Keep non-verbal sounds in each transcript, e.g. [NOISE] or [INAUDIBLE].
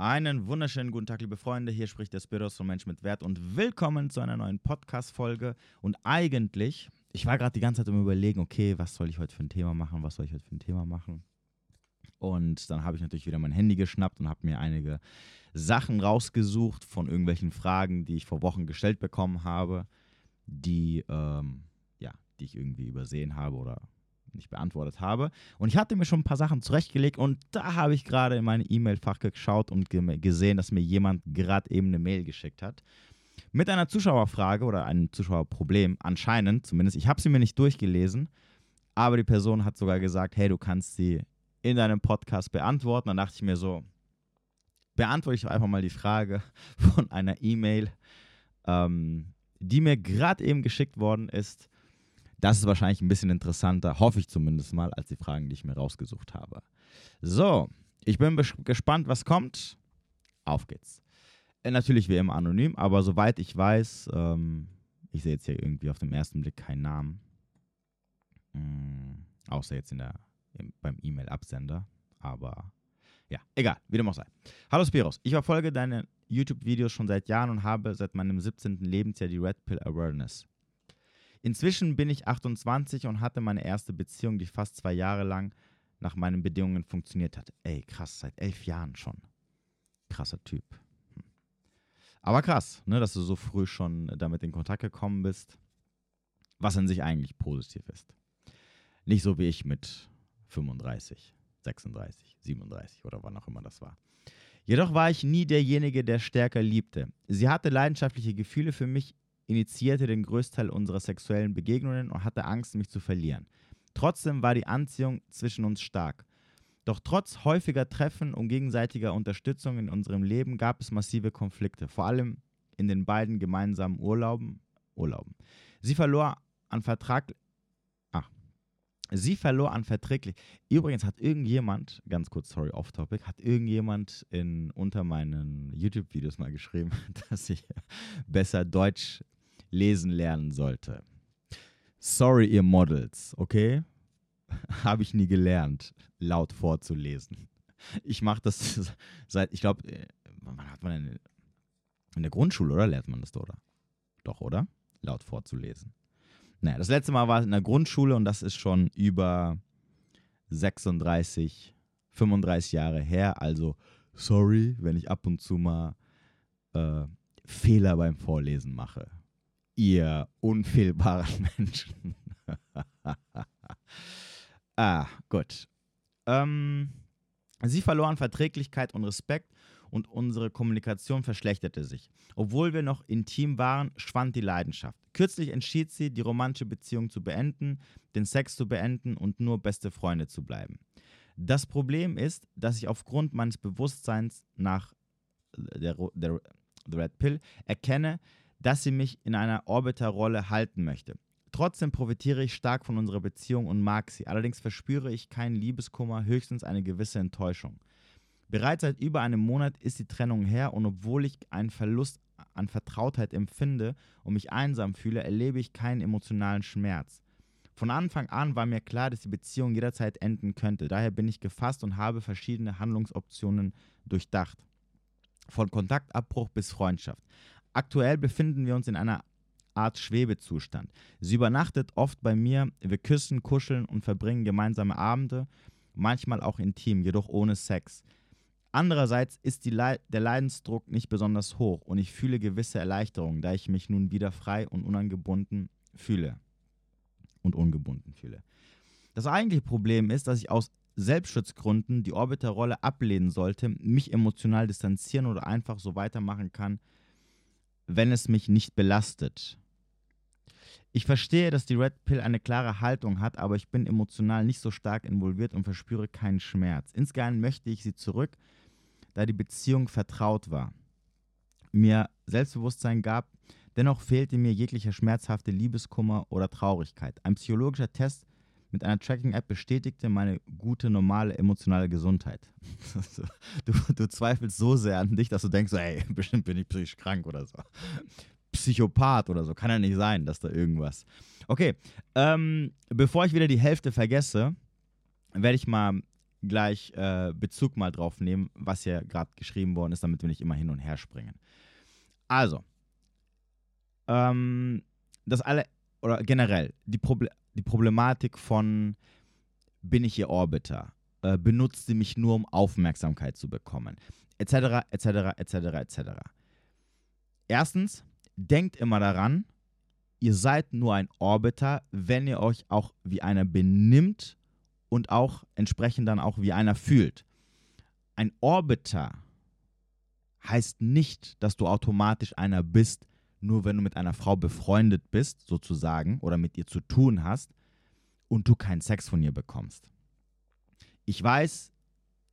Einen wunderschönen guten Tag, liebe Freunde. Hier spricht der Spiros von Mensch mit Wert und willkommen zu einer neuen Podcast-Folge. Und eigentlich, ich war gerade die ganze Zeit im Überlegen, okay, was soll ich heute für ein Thema machen? Was soll ich heute für ein Thema machen? Und dann habe ich natürlich wieder mein Handy geschnappt und habe mir einige Sachen rausgesucht von irgendwelchen Fragen, die ich vor Wochen gestellt bekommen habe, die, ähm, ja, die ich irgendwie übersehen habe oder nicht beantwortet habe. Und ich hatte mir schon ein paar Sachen zurechtgelegt und da habe ich gerade in meine E-Mail-Fach geschaut und gesehen, dass mir jemand gerade eben eine Mail geschickt hat. Mit einer Zuschauerfrage oder einem Zuschauerproblem, anscheinend zumindest. Ich habe sie mir nicht durchgelesen, aber die Person hat sogar gesagt, hey, du kannst sie in deinem Podcast beantworten. Dann dachte ich mir so, beantworte ich einfach mal die Frage [LAUGHS] von einer E-Mail, ähm, die mir gerade eben geschickt worden ist. Das ist wahrscheinlich ein bisschen interessanter, hoffe ich zumindest mal, als die Fragen, die ich mir rausgesucht habe. So, ich bin gespannt, was kommt. Auf geht's. Äh, natürlich wie immer anonym, aber soweit ich weiß, ähm, ich sehe jetzt hier irgendwie auf den ersten Blick keinen Namen. Mhm, außer jetzt in der, im, beim E-Mail-Absender. Aber ja, egal, wie dem auch sei. Hallo Spiros, ich verfolge deine YouTube-Videos schon seit Jahren und habe seit meinem 17. Lebensjahr die Red Pill Awareness. Inzwischen bin ich 28 und hatte meine erste Beziehung, die fast zwei Jahre lang nach meinen Bedingungen funktioniert hat. Ey, krass, seit elf Jahren schon. Krasser Typ. Hm. Aber krass, ne, dass du so früh schon damit in Kontakt gekommen bist, was an sich eigentlich positiv ist. Nicht so wie ich mit 35, 36, 37 oder wann auch immer das war. Jedoch war ich nie derjenige, der stärker liebte. Sie hatte leidenschaftliche Gefühle für mich, initiierte den Größteil unserer sexuellen Begegnungen und hatte Angst, mich zu verlieren. Trotzdem war die Anziehung zwischen uns stark. Doch trotz häufiger Treffen und gegenseitiger Unterstützung in unserem Leben gab es massive Konflikte, vor allem in den beiden gemeinsamen Urlauben. Urlauben. Sie verlor an Vertrag. Ach. Sie verlor an verträglich. Übrigens hat irgendjemand, ganz kurz, sorry, off topic, hat irgendjemand in, unter meinen YouTube-Videos mal geschrieben, [LAUGHS] dass ich besser Deutsch lesen lernen sollte. Sorry, ihr Models, okay? [LAUGHS] Habe ich nie gelernt, laut vorzulesen. Ich mache das [LAUGHS] seit, ich glaube, äh, wann hat man denn in der Grundschule, oder lernt man das, oder? Doch, oder? Laut vorzulesen. Naja, das letzte Mal war es in der Grundschule und das ist schon über 36, 35 Jahre her. Also, sorry, wenn ich ab und zu mal äh, Fehler beim Vorlesen mache ihr unfehlbaren [LAUGHS] Menschen. [LAUGHS] ah, gut. Ähm, sie verloren Verträglichkeit und Respekt und unsere Kommunikation verschlechterte sich. Obwohl wir noch intim waren, schwand die Leidenschaft. Kürzlich entschied sie, die romantische Beziehung zu beenden, den Sex zu beenden und nur beste Freunde zu bleiben. Das Problem ist, dass ich aufgrund meines Bewusstseins nach der, der, der Red Pill erkenne, dass sie mich in einer Orbiterrolle halten möchte. Trotzdem profitiere ich stark von unserer Beziehung und mag sie. Allerdings verspüre ich keinen Liebeskummer, höchstens eine gewisse Enttäuschung. Bereits seit über einem Monat ist die Trennung her und obwohl ich einen Verlust an Vertrautheit empfinde und mich einsam fühle, erlebe ich keinen emotionalen Schmerz. Von Anfang an war mir klar, dass die Beziehung jederzeit enden könnte. Daher bin ich gefasst und habe verschiedene Handlungsoptionen durchdacht. Von Kontaktabbruch bis Freundschaft. Aktuell befinden wir uns in einer Art Schwebezustand. Sie übernachtet oft bei mir, wir küssen, kuscheln und verbringen gemeinsame Abende, manchmal auch intim, jedoch ohne Sex. Andererseits ist Le der Leidensdruck nicht besonders hoch und ich fühle gewisse Erleichterung, da ich mich nun wieder frei und unangebunden fühle. Und ungebunden fühle. Das eigentliche Problem ist, dass ich aus Selbstschutzgründen die Orbiterrolle ablehnen sollte, mich emotional distanzieren oder einfach so weitermachen kann, wenn es mich nicht belastet. Ich verstehe, dass die Red Pill eine klare Haltung hat, aber ich bin emotional nicht so stark involviert und verspüre keinen Schmerz. Insgeheim möchte ich sie zurück, da die Beziehung vertraut war, mir Selbstbewusstsein gab, dennoch fehlte mir jeglicher schmerzhafte Liebeskummer oder Traurigkeit. Ein psychologischer Test mit einer Tracking-App bestätigte meine gute, normale, emotionale Gesundheit. [LAUGHS] du, du, zweifelst so sehr an dich, dass du denkst, ey, [LAUGHS] bestimmt bin ich psychisch krank oder so. Psychopath oder so. Kann ja nicht sein, dass da irgendwas. Okay, ähm, bevor ich wieder die Hälfte vergesse, werde ich mal gleich äh, Bezug mal drauf nehmen, was hier gerade geschrieben worden ist, damit wir nicht immer hin und her springen. Also, ähm, das alle, oder generell, die, Proble die Problematik von bin ich ihr Orbiter, äh, benutzt sie mich nur, um Aufmerksamkeit zu bekommen, etc., etc., etc., etc. Erstens, denkt immer daran, ihr seid nur ein Orbiter, wenn ihr euch auch wie einer benimmt und auch entsprechend dann auch wie einer fühlt. Ein Orbiter heißt nicht, dass du automatisch einer bist, nur wenn du mit einer Frau befreundet bist, sozusagen, oder mit ihr zu tun hast und du keinen Sex von ihr bekommst. Ich weiß,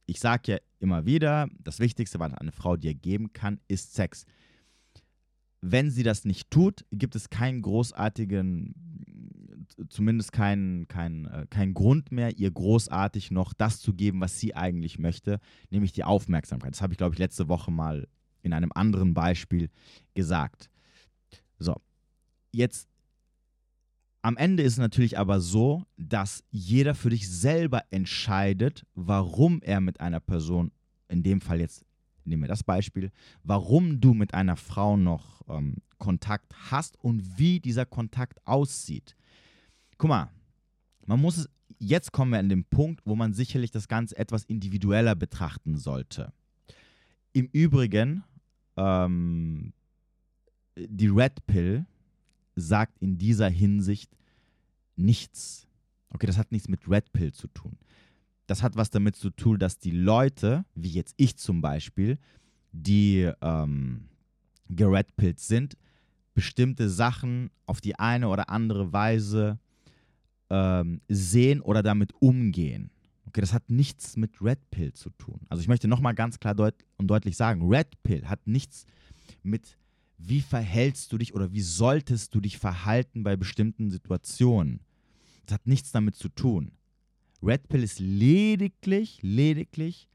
ich sage ja immer wieder, das Wichtigste, was eine Frau dir geben kann, ist Sex. Wenn sie das nicht tut, gibt es keinen großartigen, zumindest keinen kein, äh, kein Grund mehr, ihr großartig noch das zu geben, was sie eigentlich möchte, nämlich die Aufmerksamkeit. Das habe ich, glaube ich, letzte Woche mal in einem anderen Beispiel gesagt. So, jetzt am Ende ist es natürlich aber so, dass jeder für dich selber entscheidet, warum er mit einer Person, in dem Fall jetzt nehmen wir das Beispiel, warum du mit einer Frau noch ähm, Kontakt hast und wie dieser Kontakt aussieht. Guck mal, man muss es, jetzt kommen wir an den Punkt, wo man sicherlich das Ganze etwas individueller betrachten sollte. Im Übrigen, ähm, die Red Pill sagt in dieser Hinsicht nichts. Okay, das hat nichts mit Red Pill zu tun. Das hat was damit zu tun, dass die Leute, wie jetzt ich zum Beispiel, die ähm, geredpillt sind, bestimmte Sachen auf die eine oder andere Weise ähm, sehen oder damit umgehen. Okay, das hat nichts mit Red Pill zu tun. Also ich möchte nochmal ganz klar deut und deutlich sagen, Red Pill hat nichts mit wie verhältst du dich oder wie solltest du dich verhalten bei bestimmten Situationen. Das hat nichts damit zu tun. Red Pill ist lediglich, lediglich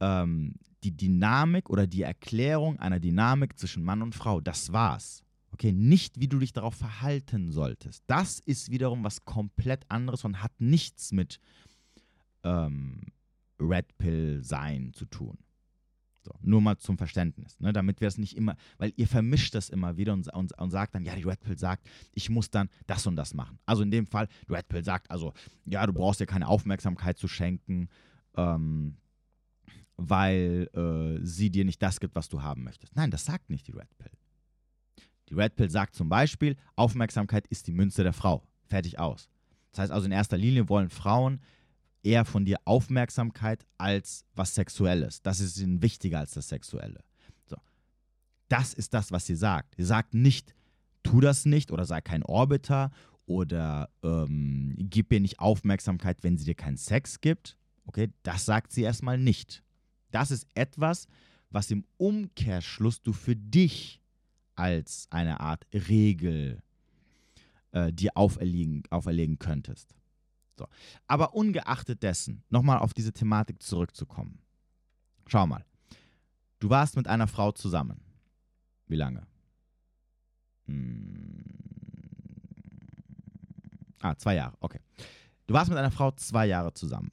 ähm, die Dynamik oder die Erklärung einer Dynamik zwischen Mann und Frau. Das war's. Okay, nicht wie du dich darauf verhalten solltest. Das ist wiederum was komplett anderes und hat nichts mit ähm, Red Pill sein zu tun. So, nur mal zum Verständnis, ne, damit wir es nicht immer, weil ihr vermischt das immer wieder und, und, und sagt dann, ja, die Red Pill sagt, ich muss dann das und das machen. Also in dem Fall, die Red Pill sagt, also, ja, du brauchst dir keine Aufmerksamkeit zu schenken, ähm, weil äh, sie dir nicht das gibt, was du haben möchtest. Nein, das sagt nicht die Red Pill. Die Red Pill sagt zum Beispiel, Aufmerksamkeit ist die Münze der Frau. Fertig aus. Das heißt also, in erster Linie wollen Frauen eher von dir Aufmerksamkeit als was Sexuelles. Das ist ihnen wichtiger als das Sexuelle. So. Das ist das, was sie sagt. Sie sagt nicht, tu das nicht oder sei kein Orbiter oder ähm, gib ihr nicht Aufmerksamkeit, wenn sie dir keinen Sex gibt. Okay, das sagt sie erstmal nicht. Das ist etwas, was im Umkehrschluss du für dich als eine Art Regel äh, dir auferlegen, auferlegen könntest. So. Aber ungeachtet dessen, nochmal auf diese Thematik zurückzukommen. Schau mal. Du warst mit einer Frau zusammen. Wie lange? Hm. Ah, zwei Jahre, okay. Du warst mit einer Frau zwei Jahre zusammen.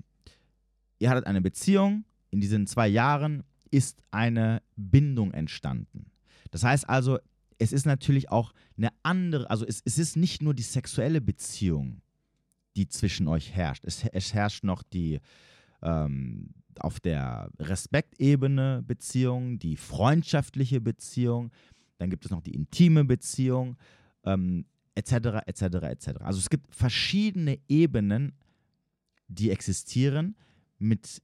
Ihr hattet eine Beziehung. In diesen zwei Jahren ist eine Bindung entstanden. Das heißt also, es ist natürlich auch eine andere, also es, es ist nicht nur die sexuelle Beziehung, die zwischen euch herrscht. Es, es herrscht noch die ähm, auf der Respektebene Beziehung, die freundschaftliche Beziehung, dann gibt es noch die intime Beziehung, ähm, etc., etc., etc. Also es gibt verschiedene Ebenen, die existieren, mit,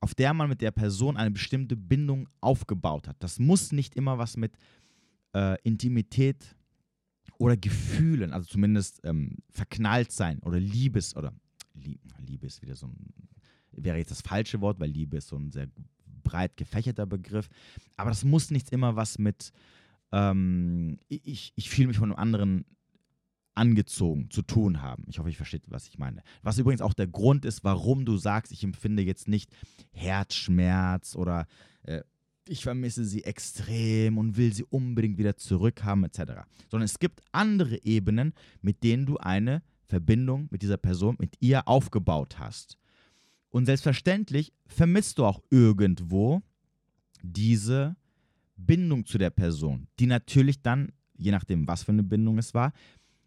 auf der man mit der Person eine bestimmte Bindung aufgebaut hat. Das muss nicht immer was mit äh, Intimität oder Gefühlen, also zumindest ähm, verknallt sein oder Liebes oder Liebe ist wieder so ein, wäre jetzt das falsche Wort, weil Liebe ist so ein sehr breit gefächerter Begriff. Aber das muss nicht immer was mit, ähm, ich, ich fühle mich von einem anderen angezogen zu tun haben. Ich hoffe, ich verstehe, was ich meine. Was übrigens auch der Grund ist, warum du sagst, ich empfinde jetzt nicht Herzschmerz oder äh, ich vermisse sie extrem und will sie unbedingt wieder zurückhaben, etc. Sondern es gibt andere Ebenen, mit denen du eine Verbindung mit dieser Person, mit ihr aufgebaut hast. Und selbstverständlich vermisst du auch irgendwo diese Bindung zu der Person, die natürlich dann, je nachdem, was für eine Bindung es war,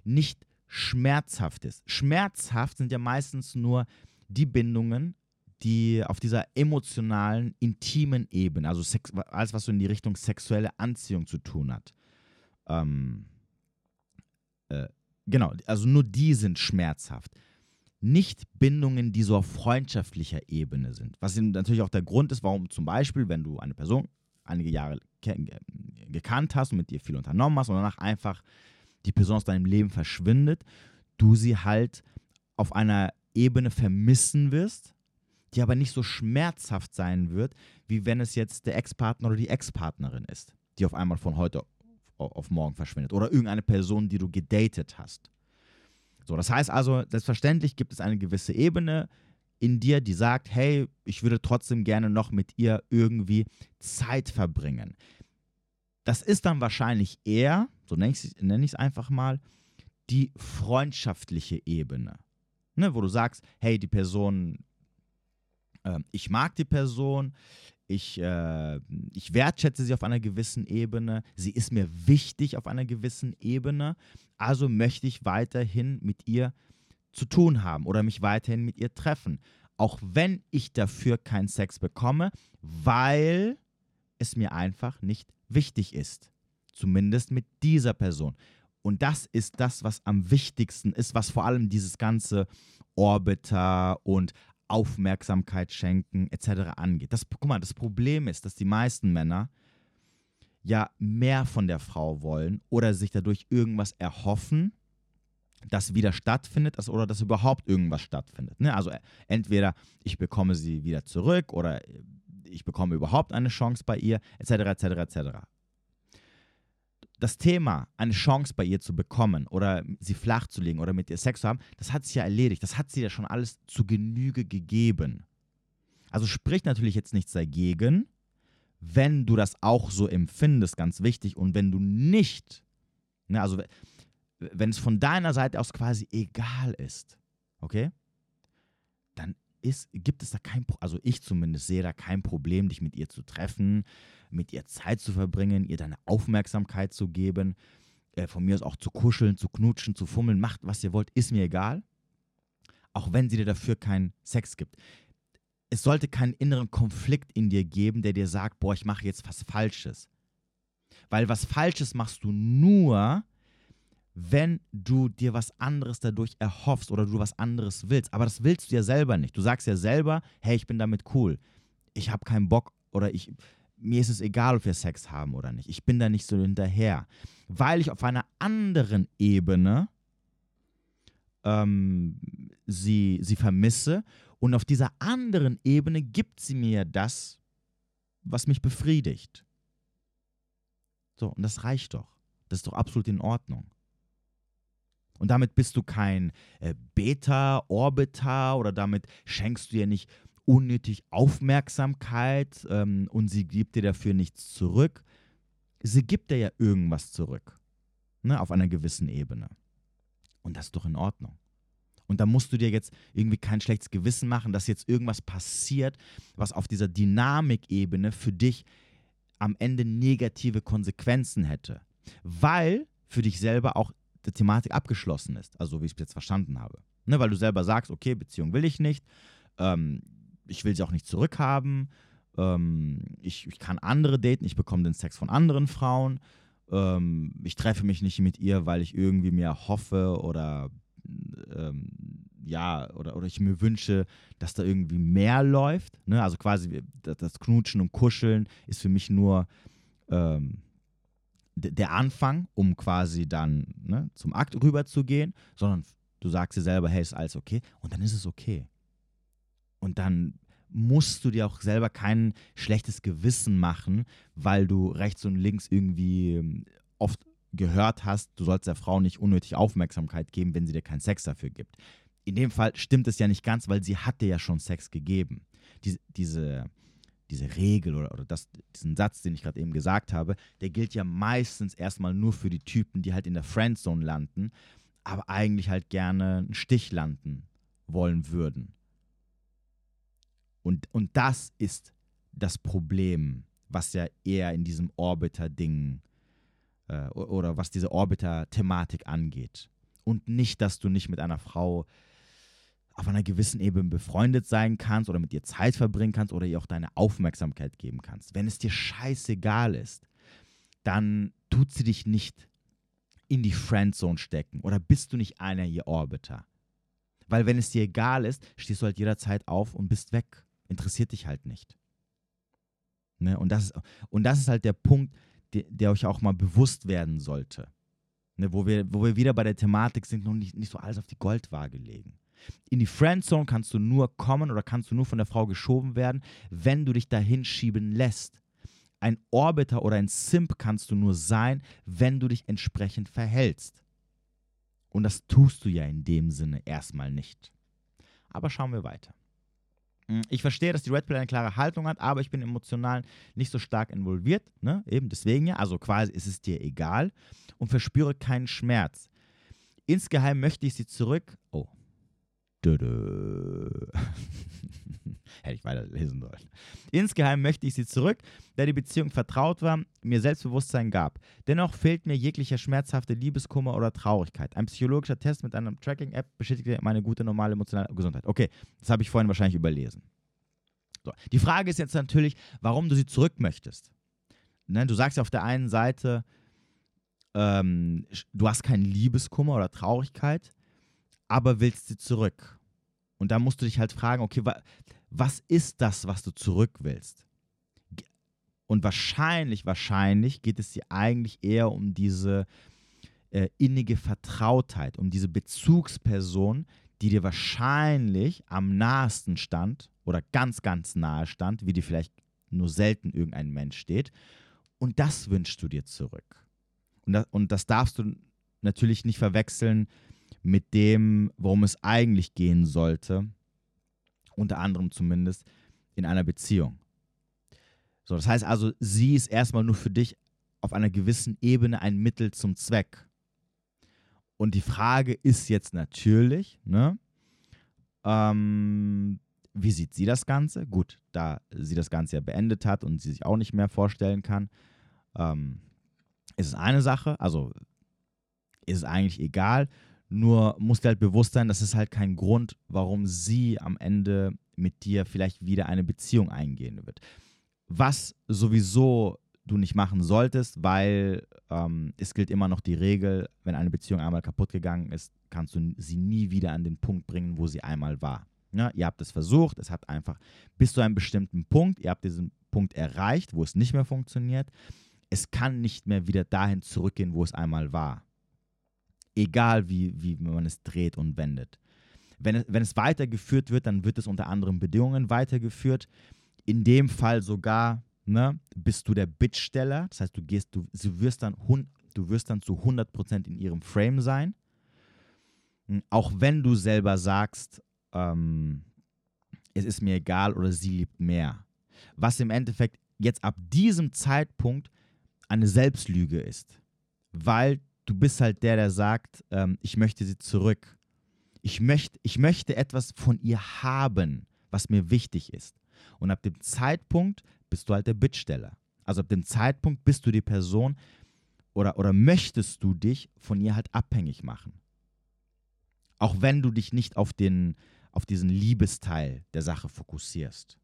nicht schmerzhaft ist. Schmerzhaft sind ja meistens nur die Bindungen, die auf dieser emotionalen, intimen Ebene, also Sex, alles, was so in die Richtung sexuelle Anziehung zu tun hat. Ähm, äh, genau, also nur die sind schmerzhaft. Nicht Bindungen, die so auf freundschaftlicher Ebene sind. Was natürlich auch der Grund ist, warum zum Beispiel, wenn du eine Person einige Jahre gekannt hast und mit dir viel unternommen hast und danach einfach die Person aus deinem Leben verschwindet, du sie halt auf einer Ebene vermissen wirst, die aber nicht so schmerzhaft sein wird, wie wenn es jetzt der Ex-Partner oder die Ex-Partnerin ist, die auf einmal von heute auf morgen verschwindet oder irgendeine Person, die du gedatet hast. So, das heißt also, selbstverständlich gibt es eine gewisse Ebene in dir, die sagt, hey, ich würde trotzdem gerne noch mit ihr irgendwie Zeit verbringen. Das ist dann wahrscheinlich eher, so nenne ich es einfach mal, die freundschaftliche Ebene. Ne, wo du sagst, hey, die Person, äh, ich mag die Person, ich, äh, ich wertschätze sie auf einer gewissen Ebene, sie ist mir wichtig auf einer gewissen Ebene, also möchte ich weiterhin mit ihr zu tun haben oder mich weiterhin mit ihr treffen. Auch wenn ich dafür keinen Sex bekomme, weil es mir einfach nicht wichtig ist. Zumindest mit dieser Person. Und das ist das, was am wichtigsten ist, was vor allem dieses ganze Orbiter und Aufmerksamkeit schenken etc. angeht. Das, guck mal, das Problem ist, dass die meisten Männer ja mehr von der Frau wollen oder sich dadurch irgendwas erhoffen, das wieder stattfindet oder dass überhaupt irgendwas stattfindet. Ne? Also entweder ich bekomme sie wieder zurück oder ich bekomme überhaupt eine Chance bei ihr, etc., etc., etc. Das Thema, eine Chance bei ihr zu bekommen oder sie flach zu legen oder mit ihr Sex zu haben, das hat sich ja erledigt. Das hat sie ja schon alles zu Genüge gegeben. Also spricht natürlich jetzt nichts dagegen, wenn du das auch so empfindest, ganz wichtig, und wenn du nicht, ne, also wenn es von deiner Seite aus quasi egal ist, okay, dann ist, gibt es da kein, also ich zumindest sehe da kein Problem, dich mit ihr zu treffen, mit ihr Zeit zu verbringen, ihr deine Aufmerksamkeit zu geben, äh, von mir aus auch zu kuscheln, zu knutschen, zu fummeln, macht was ihr wollt, ist mir egal. Auch wenn sie dir dafür keinen Sex gibt. Es sollte keinen inneren Konflikt in dir geben, der dir sagt, boah, ich mache jetzt was Falsches. Weil was Falsches machst du nur, wenn du dir was anderes dadurch erhoffst oder du was anderes willst. Aber das willst du ja selber nicht. Du sagst ja selber, hey, ich bin damit cool. Ich habe keinen Bock oder ich, mir ist es egal, ob wir Sex haben oder nicht. Ich bin da nicht so hinterher. Weil ich auf einer anderen Ebene ähm, sie, sie vermisse und auf dieser anderen Ebene gibt sie mir das, was mich befriedigt. So, und das reicht doch. Das ist doch absolut in Ordnung. Und damit bist du kein äh, Beta-Orbiter oder damit schenkst du ihr nicht unnötig Aufmerksamkeit ähm, und sie gibt dir dafür nichts zurück. Sie gibt dir ja irgendwas zurück. Ne, auf einer gewissen Ebene. Und das ist doch in Ordnung. Und da musst du dir jetzt irgendwie kein schlechtes Gewissen machen, dass jetzt irgendwas passiert, was auf dieser Dynamikebene für dich am Ende negative Konsequenzen hätte. Weil für dich selber auch die Thematik abgeschlossen ist, also wie ich es jetzt verstanden habe. Ne, weil du selber sagst, okay, Beziehung will ich nicht, ähm, ich will sie auch nicht zurückhaben, ähm, ich, ich kann andere daten, ich bekomme den Sex von anderen Frauen, ähm, ich treffe mich nicht mit ihr, weil ich irgendwie mir hoffe oder ähm, ja, oder, oder ich mir wünsche, dass da irgendwie mehr läuft. Ne? Also quasi das Knutschen und Kuscheln ist für mich nur ähm, der Anfang, um quasi dann ne, zum Akt rüber zu gehen, sondern du sagst dir selber, hey, ist alles okay und dann ist es okay. Und dann musst du dir auch selber kein schlechtes Gewissen machen, weil du rechts und links irgendwie ähm, oft gehört hast, du sollst der Frau nicht unnötig Aufmerksamkeit geben, wenn sie dir keinen Sex dafür gibt. In dem Fall stimmt es ja nicht ganz, weil sie hat dir ja schon Sex gegeben. Diese, diese diese Regel oder, oder das, diesen Satz, den ich gerade eben gesagt habe, der gilt ja meistens erstmal nur für die Typen, die halt in der Friendzone landen, aber eigentlich halt gerne einen Stich landen wollen würden. Und, und das ist das Problem, was ja eher in diesem Orbiter-Ding äh, oder was diese Orbiter-Thematik angeht. Und nicht, dass du nicht mit einer Frau auf einer gewissen Ebene befreundet sein kannst oder mit ihr Zeit verbringen kannst oder ihr auch deine Aufmerksamkeit geben kannst. Wenn es dir scheißegal ist, dann tut sie dich nicht in die Friendzone stecken oder bist du nicht einer ihr Orbiter. Weil wenn es dir egal ist, stehst du halt jederzeit auf und bist weg. Interessiert dich halt nicht. Ne? Und, das, und das ist halt der Punkt, der, der euch auch mal bewusst werden sollte. Ne? Wo, wir, wo wir wieder bei der Thematik sind, noch nicht, nicht so alles auf die Goldwaage legen. In die Friendzone kannst du nur kommen oder kannst du nur von der Frau geschoben werden, wenn du dich dahin schieben lässt. Ein Orbiter oder ein Simp kannst du nur sein, wenn du dich entsprechend verhältst. Und das tust du ja in dem Sinne erstmal nicht. Aber schauen wir weiter. Hm, ich verstehe, dass die Red Pill eine klare Haltung hat, aber ich bin emotional nicht so stark involviert. Ne? Eben deswegen ja. Also quasi ist es dir egal und verspüre keinen Schmerz. Insgeheim möchte ich sie zurück. Oh. [LAUGHS] Hätte ich weiterlesen sollen. Insgeheim möchte ich sie zurück, da die Beziehung vertraut war, mir Selbstbewusstsein gab. Dennoch fehlt mir jeglicher schmerzhafte Liebeskummer oder Traurigkeit. Ein psychologischer Test mit einer Tracking-App bestätigte meine gute normale emotionale Gesundheit. Okay, das habe ich vorhin wahrscheinlich überlesen. So. Die Frage ist jetzt natürlich, warum du sie zurück möchtest. Ne, du sagst ja auf der einen Seite, ähm, du hast keinen Liebeskummer oder Traurigkeit, aber willst sie zurück. Und da musst du dich halt fragen, okay, wa was ist das, was du zurück willst? Und wahrscheinlich, wahrscheinlich geht es dir eigentlich eher um diese äh, innige Vertrautheit, um diese Bezugsperson, die dir wahrscheinlich am nahesten stand oder ganz, ganz nahe stand, wie dir vielleicht nur selten irgendein Mensch steht. Und das wünschst du dir zurück. Und das, und das darfst du natürlich nicht verwechseln mit dem, worum es eigentlich gehen sollte, unter anderem zumindest in einer Beziehung. So, das heißt also, sie ist erstmal nur für dich auf einer gewissen Ebene ein Mittel zum Zweck. Und die Frage ist jetzt natürlich, ne, ähm, wie sieht sie das Ganze? Gut, da sie das Ganze ja beendet hat und sie sich auch nicht mehr vorstellen kann, ähm, ist es eine Sache, also ist es eigentlich egal. Nur muss dir halt bewusst sein, das ist halt kein Grund, warum sie am Ende mit dir vielleicht wieder eine Beziehung eingehen wird. Was sowieso du nicht machen solltest, weil ähm, es gilt immer noch die Regel, wenn eine Beziehung einmal kaputt gegangen ist, kannst du sie nie wieder an den Punkt bringen, wo sie einmal war. Ja, ihr habt es versucht, es hat einfach bis zu einem bestimmten Punkt, ihr habt diesen Punkt erreicht, wo es nicht mehr funktioniert. Es kann nicht mehr wieder dahin zurückgehen, wo es einmal war egal wie, wie man es dreht und wendet. Wenn es, wenn es weitergeführt wird, dann wird es unter anderen Bedingungen weitergeführt. In dem Fall sogar ne, bist du der Bittsteller. Das heißt, du, gehst, du, du, wirst, dann, du wirst dann zu 100% in ihrem Frame sein. Hm, auch wenn du selber sagst, ähm, es ist mir egal oder sie liebt mehr. Was im Endeffekt jetzt ab diesem Zeitpunkt eine Selbstlüge ist. Weil du bist halt der, der sagt, ähm, ich möchte sie zurück. Ich, möcht, ich möchte etwas von ihr haben, was mir wichtig ist. Und ab dem Zeitpunkt bist du halt der Bittsteller. Also ab dem Zeitpunkt bist du die Person oder, oder möchtest du dich von ihr halt abhängig machen. Auch wenn du dich nicht auf, den, auf diesen Liebesteil der Sache fokussierst.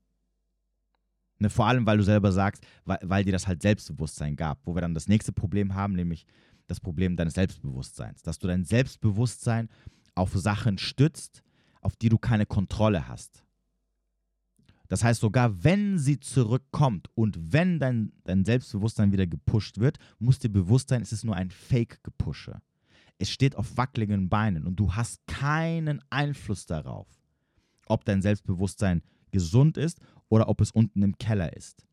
Ne, vor allem, weil du selber sagst, weil, weil dir das halt Selbstbewusstsein gab. Wo wir dann das nächste Problem haben, nämlich das Problem deines Selbstbewusstseins. Dass du dein Selbstbewusstsein auf Sachen stützt, auf die du keine Kontrolle hast. Das heißt, sogar wenn sie zurückkommt und wenn dein, dein Selbstbewusstsein wieder gepusht wird, muss dir bewusst sein, es ist nur ein Fake-Gepusche. Es steht auf wackeligen Beinen und du hast keinen Einfluss darauf, ob dein Selbstbewusstsein gesund ist oder ob es unten im Keller ist.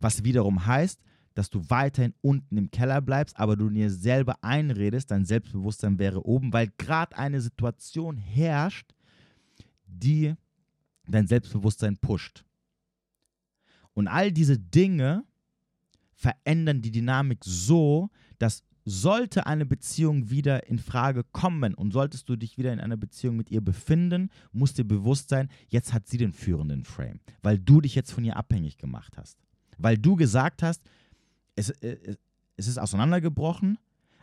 Was wiederum heißt, dass du weiterhin unten im Keller bleibst, aber du dir selber einredest, dein Selbstbewusstsein wäre oben, weil gerade eine Situation herrscht, die dein Selbstbewusstsein pusht. Und all diese Dinge verändern die Dynamik so, dass sollte eine Beziehung wieder in Frage kommen und solltest du dich wieder in einer Beziehung mit ihr befinden, muss dir bewusst sein, jetzt hat sie den führenden Frame, weil du dich jetzt von ihr abhängig gemacht hast. Weil du gesagt hast, es, äh, es ist auseinandergebrochen,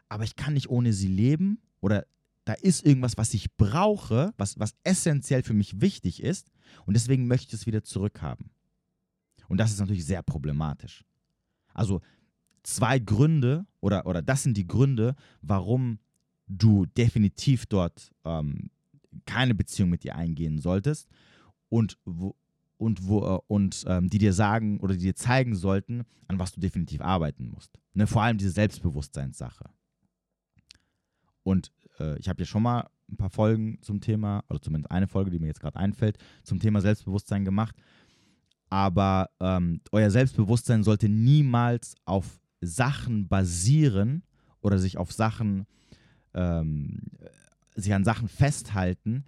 aber ich kann nicht ohne sie leben oder da ist irgendwas, was ich brauche, was, was essentiell für mich wichtig ist und deswegen möchte ich es wieder zurückhaben. Und das ist natürlich sehr problematisch. Also zwei Gründe oder, oder das sind die Gründe, warum du definitiv dort ähm, keine Beziehung mit ihr eingehen solltest und wo, und, wo, äh, und ähm, die dir sagen oder die dir zeigen sollten, an was du definitiv arbeiten musst. Ne? Vor allem diese Selbstbewusstseinssache. Und äh, ich habe ja schon mal ein paar Folgen zum Thema, oder zumindest eine Folge, die mir jetzt gerade einfällt, zum Thema Selbstbewusstsein gemacht. Aber ähm, euer Selbstbewusstsein sollte niemals auf Sachen basieren oder sich auf Sachen, ähm, sich an Sachen festhalten,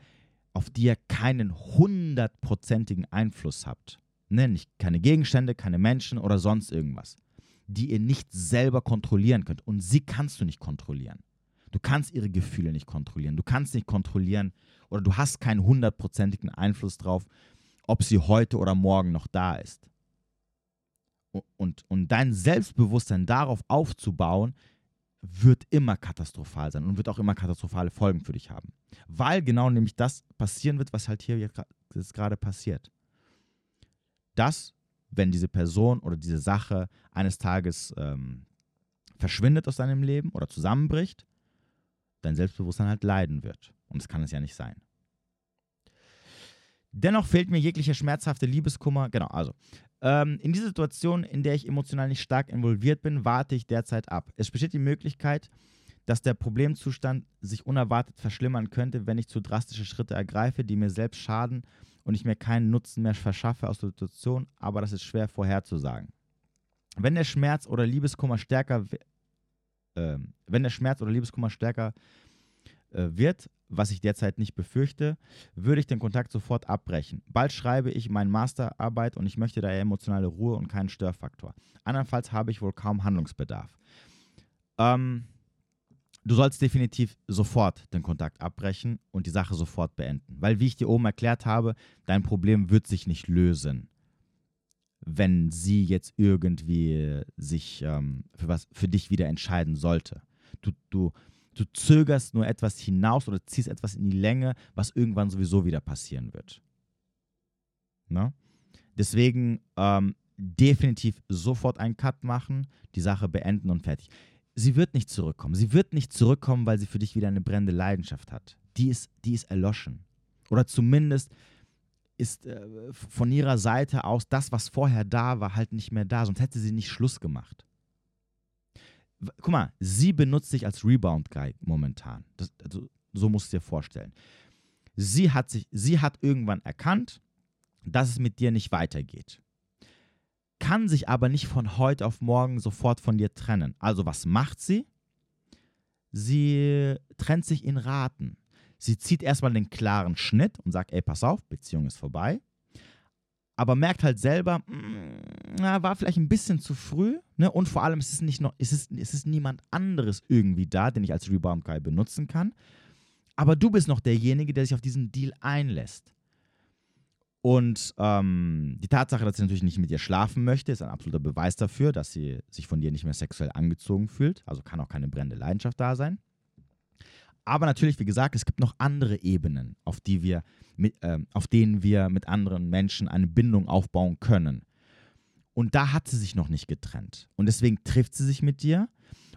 auf die ihr keinen hundertprozentigen Einfluss habt. Ne? Nicht, keine Gegenstände, keine Menschen oder sonst irgendwas, die ihr nicht selber kontrollieren könnt. Und sie kannst du nicht kontrollieren. Du kannst ihre Gefühle nicht kontrollieren. Du kannst nicht kontrollieren oder du hast keinen hundertprozentigen Einfluss drauf, ob sie heute oder morgen noch da ist. Und, und dein Selbstbewusstsein darauf aufzubauen, wird immer katastrophal sein und wird auch immer katastrophale Folgen für dich haben. Weil genau nämlich das passieren wird, was halt hier jetzt gerade passiert. Dass, wenn diese Person oder diese Sache eines Tages ähm, verschwindet aus deinem Leben oder zusammenbricht, dein Selbstbewusstsein halt leiden wird. Und das kann es ja nicht sein. Dennoch fehlt mir jeglicher schmerzhafte Liebeskummer. Genau, also. Ähm, in dieser Situation, in der ich emotional nicht stark involviert bin, warte ich derzeit ab. Es besteht die Möglichkeit, dass der Problemzustand sich unerwartet verschlimmern könnte, wenn ich zu drastische Schritte ergreife, die mir selbst schaden und ich mir keinen Nutzen mehr verschaffe aus der Situation, aber das ist schwer vorherzusagen. Wenn der Schmerz oder Liebeskummer stärker äh, wenn der Schmerz oder Liebeskummer stärker äh, wird, was ich derzeit nicht befürchte, würde ich den Kontakt sofort abbrechen. Bald schreibe ich meine Masterarbeit und ich möchte daher emotionale Ruhe und keinen Störfaktor. Andernfalls habe ich wohl kaum Handlungsbedarf. Ähm, du sollst definitiv sofort den Kontakt abbrechen und die Sache sofort beenden. Weil, wie ich dir oben erklärt habe, dein Problem wird sich nicht lösen wenn sie jetzt irgendwie sich ähm, für was für dich wieder entscheiden sollte. Du, du, du zögerst nur etwas hinaus oder ziehst etwas in die Länge, was irgendwann sowieso wieder passieren wird. Ne? Deswegen ähm, definitiv sofort einen Cut machen, die Sache beenden und fertig. Sie wird nicht zurückkommen. Sie wird nicht zurückkommen, weil sie für dich wieder eine brennende Leidenschaft hat. Die ist, die ist erloschen. Oder zumindest ist äh, von ihrer Seite aus das, was vorher da war, halt nicht mehr da, sonst hätte sie nicht Schluss gemacht. Guck mal, sie benutzt sich als Rebound-Guy momentan. Das, also, so musst du dir vorstellen. Sie hat, sich, sie hat irgendwann erkannt, dass es mit dir nicht weitergeht. Kann sich aber nicht von heute auf morgen sofort von dir trennen. Also was macht sie? Sie trennt sich in Raten. Sie zieht erstmal den klaren Schnitt und sagt, ey, pass auf, Beziehung ist vorbei. Aber merkt halt selber, mm, war vielleicht ein bisschen zu früh. Ne? Und vor allem ist es, nicht noch, ist es, ist es niemand anderes irgendwie da, den ich als Rebound Guy benutzen kann. Aber du bist noch derjenige, der sich auf diesen Deal einlässt. Und ähm, die Tatsache, dass sie natürlich nicht mit dir schlafen möchte, ist ein absoluter Beweis dafür, dass sie sich von dir nicht mehr sexuell angezogen fühlt. Also kann auch keine brennende Leidenschaft da sein. Aber natürlich, wie gesagt, es gibt noch andere Ebenen, auf, die wir mit, äh, auf denen wir mit anderen Menschen eine Bindung aufbauen können. Und da hat sie sich noch nicht getrennt. Und deswegen trifft sie sich mit dir.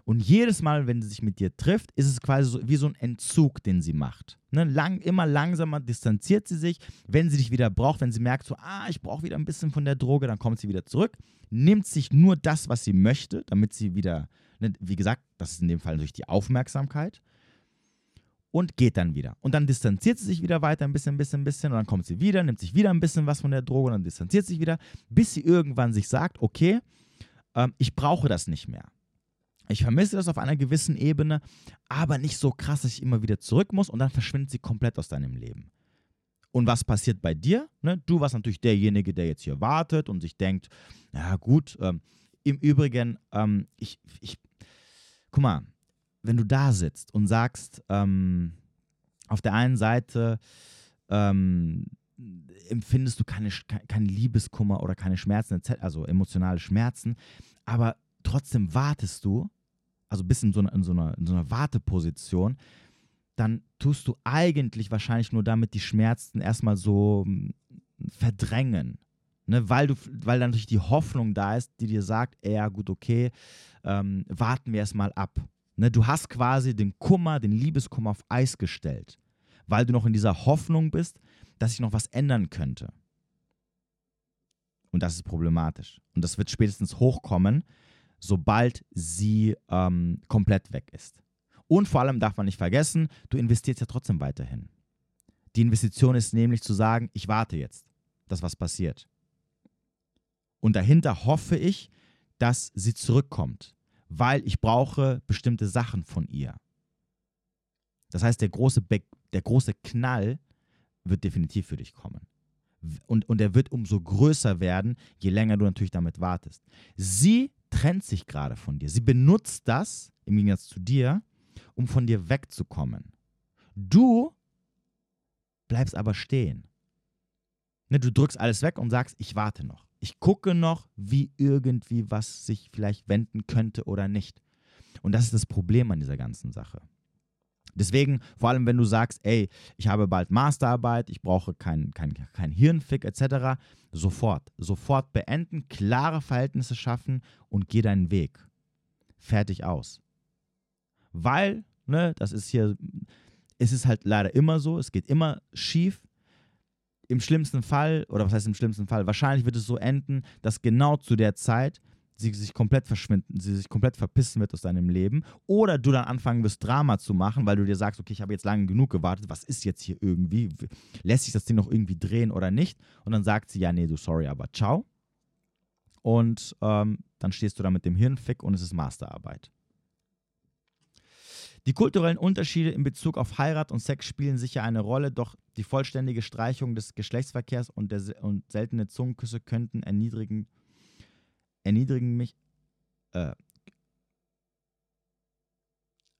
Und jedes Mal, wenn sie sich mit dir trifft, ist es quasi so, wie so ein Entzug, den sie macht. Ne? Lang, immer langsamer distanziert sie sich. Wenn sie dich wieder braucht, wenn sie merkt, so, ah, ich brauche wieder ein bisschen von der Droge, dann kommt sie wieder zurück, nimmt sich nur das, was sie möchte, damit sie wieder, ne, wie gesagt, das ist in dem Fall natürlich die Aufmerksamkeit und geht dann wieder. Und dann distanziert sie sich wieder weiter ein bisschen, ein bisschen, ein bisschen und dann kommt sie wieder, nimmt sich wieder ein bisschen was von der Droge und dann distanziert sich wieder, bis sie irgendwann sich sagt, okay, ähm, ich brauche das nicht mehr. Ich vermisse das auf einer gewissen Ebene, aber nicht so krass, dass ich immer wieder zurück muss und dann verschwindet sie komplett aus deinem Leben. Und was passiert bei dir? Ne? Du warst natürlich derjenige, der jetzt hier wartet und sich denkt, ja gut, ähm, im Übrigen, ähm, ich, ich, guck mal, wenn du da sitzt und sagst, ähm, auf der einen Seite ähm, empfindest du keine, kein Liebeskummer oder keine Schmerzen, also emotionale Schmerzen, aber trotzdem wartest du, also bist in so einer, in so einer, in so einer Warteposition, dann tust du eigentlich wahrscheinlich nur damit die Schmerzen erstmal so hm, verdrängen. Ne, weil, du, weil dann natürlich die Hoffnung da ist, die dir sagt, ja gut, okay, ähm, warten wir erstmal ab. Ne, du hast quasi den Kummer, den Liebeskummer auf Eis gestellt, weil du noch in dieser Hoffnung bist, dass sich noch was ändern könnte. Und das ist problematisch. Und das wird spätestens hochkommen, sobald sie ähm, komplett weg ist. Und vor allem darf man nicht vergessen, du investierst ja trotzdem weiterhin. Die Investition ist nämlich zu sagen, ich warte jetzt, dass was passiert. Und dahinter hoffe ich, dass sie zurückkommt, weil ich brauche bestimmte Sachen von ihr. Das heißt, der große, Be der große Knall wird definitiv für dich kommen. Und, und er wird umso größer werden, je länger du natürlich damit wartest. Sie trennt sich gerade von dir. Sie benutzt das, im Gegensatz zu dir, um von dir wegzukommen. Du bleibst aber stehen. Ne, du drückst alles weg und sagst, ich warte noch. Ich gucke noch, wie irgendwie was sich vielleicht wenden könnte oder nicht. Und das ist das Problem an dieser ganzen Sache. Deswegen, vor allem wenn du sagst, ey, ich habe bald Masterarbeit, ich brauche kein, kein, kein Hirnfick etc., sofort, sofort beenden, klare Verhältnisse schaffen und geh deinen Weg. Fertig aus. Weil, ne, das ist hier, es ist halt leider immer so, es geht immer schief. Im schlimmsten Fall, oder was heißt im schlimmsten Fall, wahrscheinlich wird es so enden, dass genau zu der Zeit sie sich komplett verschwinden, sie sich komplett verpissen wird aus deinem Leben. Oder du dann anfangen wirst, Drama zu machen, weil du dir sagst, okay, ich habe jetzt lange genug gewartet, was ist jetzt hier irgendwie? Lässt sich das Ding noch irgendwie drehen oder nicht? Und dann sagt sie, ja, nee, du sorry, aber ciao. Und ähm, dann stehst du da mit dem Hirnfick und es ist Masterarbeit. Die kulturellen Unterschiede in Bezug auf Heirat und Sex spielen sicher eine Rolle, doch die vollständige Streichung des Geschlechtsverkehrs und, der, und seltene Zungenküsse könnten erniedrigen erniedrigen mich. Äh,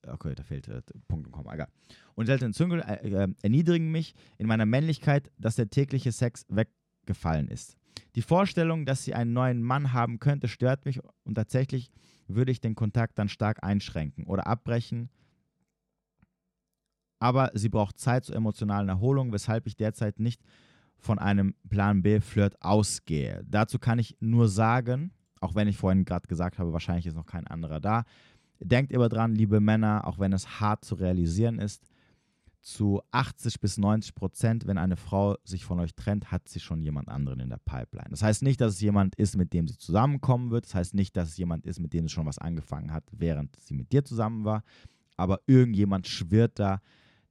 okay, da fehlt äh, Punkt und Komma, egal. Und seltene Züngel äh, äh, erniedrigen mich in meiner Männlichkeit, dass der tägliche Sex weggefallen ist. Die Vorstellung, dass sie einen neuen Mann haben könnte, stört mich und tatsächlich würde ich den Kontakt dann stark einschränken oder abbrechen. Aber sie braucht Zeit zur emotionalen Erholung, weshalb ich derzeit nicht von einem Plan B-Flirt ausgehe. Dazu kann ich nur sagen, auch wenn ich vorhin gerade gesagt habe, wahrscheinlich ist noch kein anderer da. Denkt immer dran, liebe Männer, auch wenn es hart zu realisieren ist, zu 80 bis 90 Prozent, wenn eine Frau sich von euch trennt, hat sie schon jemand anderen in der Pipeline. Das heißt nicht, dass es jemand ist, mit dem sie zusammenkommen wird. Das heißt nicht, dass es jemand ist, mit dem sie schon was angefangen hat, während sie mit dir zusammen war. Aber irgendjemand schwirrt da,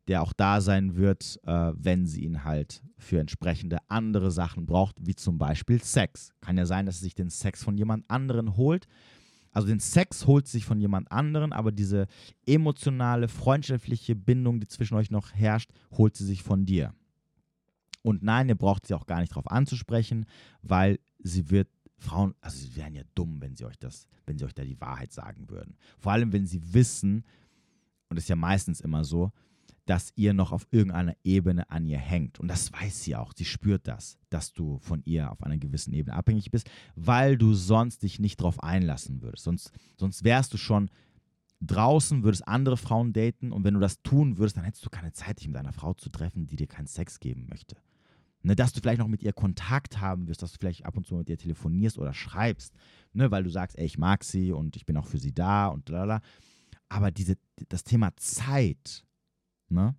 der auch da sein wird, äh, wenn sie ihn halt für entsprechende andere Sachen braucht, wie zum Beispiel Sex. Kann ja sein, dass sie sich den Sex von jemand anderen holt. Also den Sex holt sich von jemand anderen, aber diese emotionale, freundschaftliche Bindung, die zwischen euch noch herrscht, holt sie sich von dir. Und nein, ihr braucht sie auch gar nicht darauf anzusprechen, weil sie wird Frauen, also sie wären ja dumm, wenn sie euch das, wenn sie euch da die Wahrheit sagen würden. Vor allem, wenn sie wissen, und das ist ja meistens immer so, dass ihr noch auf irgendeiner Ebene an ihr hängt. Und das weiß sie auch. Sie spürt das, dass du von ihr auf einer gewissen Ebene abhängig bist, weil du sonst dich nicht darauf einlassen würdest. Sonst, sonst wärst du schon draußen, würdest andere Frauen daten und wenn du das tun würdest, dann hättest du keine Zeit, dich mit einer Frau zu treffen, die dir keinen Sex geben möchte. Ne, dass du vielleicht noch mit ihr Kontakt haben wirst, dass du vielleicht ab und zu mit ihr telefonierst oder schreibst, ne, weil du sagst, ey, ich mag sie und ich bin auch für sie da und lalala. Aber diese, das Thema Zeit, Ne?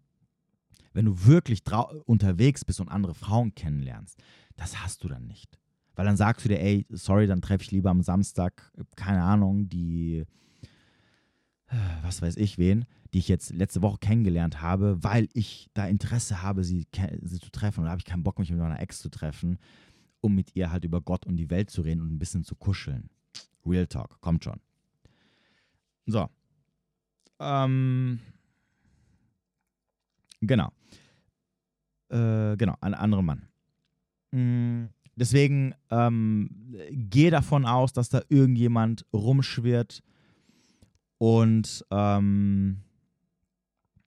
Wenn du wirklich unterwegs bist und andere Frauen kennenlernst, das hast du dann nicht. Weil dann sagst du dir, ey, sorry, dann treffe ich lieber am Samstag, keine Ahnung, die, was weiß ich wen, die ich jetzt letzte Woche kennengelernt habe, weil ich da Interesse habe, sie, sie zu treffen. Und da habe ich keinen Bock, mich mit meiner Ex zu treffen, um mit ihr halt über Gott und die Welt zu reden und ein bisschen zu kuscheln. Real Talk, kommt schon. So. Ähm, Genau. Äh, genau, ein anderer Mann. Mhm. Deswegen ähm, gehe davon aus, dass da irgendjemand rumschwirrt Und, ähm,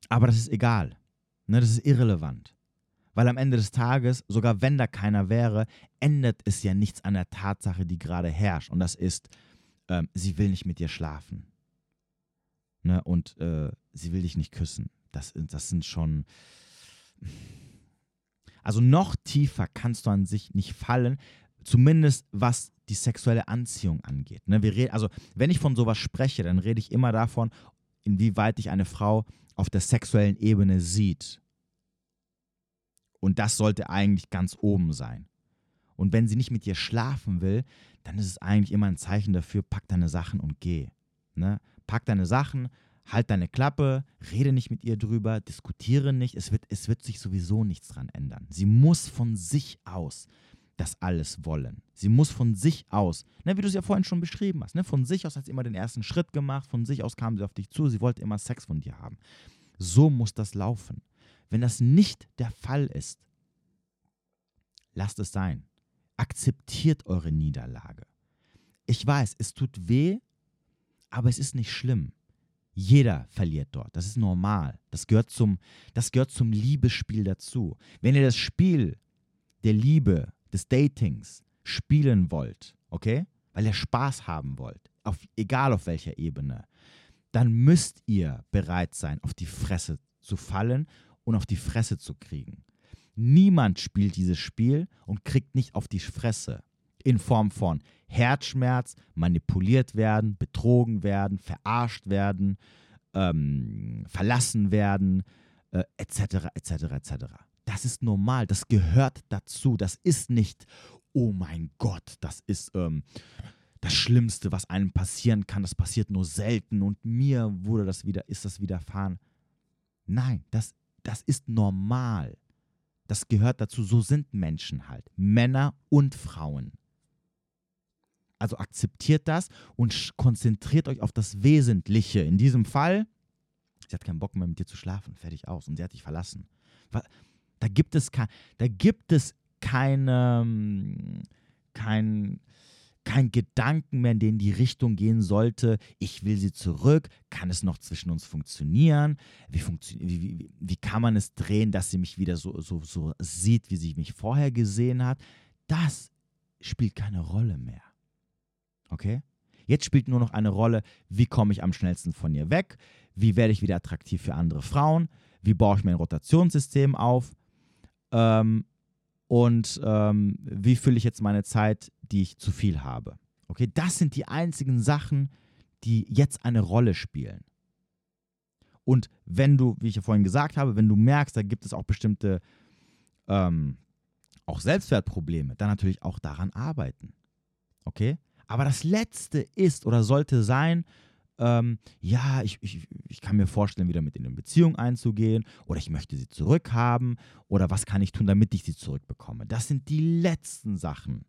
aber das ist egal. Ne, das ist irrelevant. Weil am Ende des Tages, sogar wenn da keiner wäre, ändert es ja nichts an der Tatsache, die gerade herrscht. Und das ist, ähm, sie will nicht mit dir schlafen. Ne? Und äh, sie will dich nicht küssen. Das, das sind schon. Also noch tiefer kannst du an sich nicht fallen, zumindest was die sexuelle Anziehung angeht. Ne? Wir reden, also wenn ich von sowas spreche, dann rede ich immer davon, inwieweit dich eine Frau auf der sexuellen Ebene sieht. Und das sollte eigentlich ganz oben sein. Und wenn sie nicht mit dir schlafen will, dann ist es eigentlich immer ein Zeichen dafür, pack deine Sachen und geh. Ne? Pack deine Sachen, halt deine Klappe, rede nicht mit ihr drüber, diskutiere nicht. Es wird, es wird sich sowieso nichts dran ändern. Sie muss von sich aus das alles wollen. Sie muss von sich aus, ne, wie du es ja vorhin schon beschrieben hast, ne, von sich aus hat sie immer den ersten Schritt gemacht, von sich aus kam sie auf dich zu, sie wollte immer Sex von dir haben. So muss das laufen. Wenn das nicht der Fall ist, lasst es sein. Akzeptiert eure Niederlage. Ich weiß, es tut weh, aber es ist nicht schlimm. Jeder verliert dort. Das ist normal. Das gehört zum, das gehört zum Liebesspiel dazu. Wenn ihr das Spiel der Liebe, des Datings spielen wollt, okay, weil ihr Spaß haben wollt, auf, egal auf welcher Ebene, dann müsst ihr bereit sein, auf die Fresse zu fallen und auf die Fresse zu kriegen. Niemand spielt dieses Spiel und kriegt nicht auf die Fresse in Form von Herzschmerz, manipuliert werden, betrogen werden, verarscht werden, ähm, verlassen werden, äh, etc., etc., etc. Das ist normal, das gehört dazu. Das ist nicht, oh mein Gott, das ist ähm, das Schlimmste, was einem passieren kann. Das passiert nur selten und mir wurde das wieder, ist das widerfahren. Nein, das, das ist normal. Das gehört dazu. So sind Menschen halt. Männer und Frauen. Also akzeptiert das und konzentriert euch auf das Wesentliche. In diesem Fall, sie hat keinen Bock mehr mit dir zu schlafen, fertig aus und sie hat dich verlassen. Da gibt es, da gibt es keine, ähm, kein, kein Gedanken mehr, in den die Richtung gehen sollte, ich will sie zurück, kann es noch zwischen uns funktionieren, wie, funktio wie, wie, wie kann man es drehen, dass sie mich wieder so, so, so sieht, wie sie mich vorher gesehen hat. Das spielt keine Rolle mehr. Okay? Jetzt spielt nur noch eine Rolle, wie komme ich am schnellsten von ihr weg, wie werde ich wieder attraktiv für andere Frauen, wie baue ich mein Rotationssystem auf ähm, und ähm, wie fülle ich jetzt meine Zeit, die ich zu viel habe. Okay, das sind die einzigen Sachen, die jetzt eine Rolle spielen. Und wenn du, wie ich ja vorhin gesagt habe, wenn du merkst, da gibt es auch bestimmte ähm, auch Selbstwertprobleme, dann natürlich auch daran arbeiten. Okay? Aber das Letzte ist oder sollte sein, ähm, ja, ich, ich, ich kann mir vorstellen, wieder mit in eine Beziehung einzugehen oder ich möchte sie zurückhaben oder was kann ich tun, damit ich sie zurückbekomme. Das sind die letzten Sachen,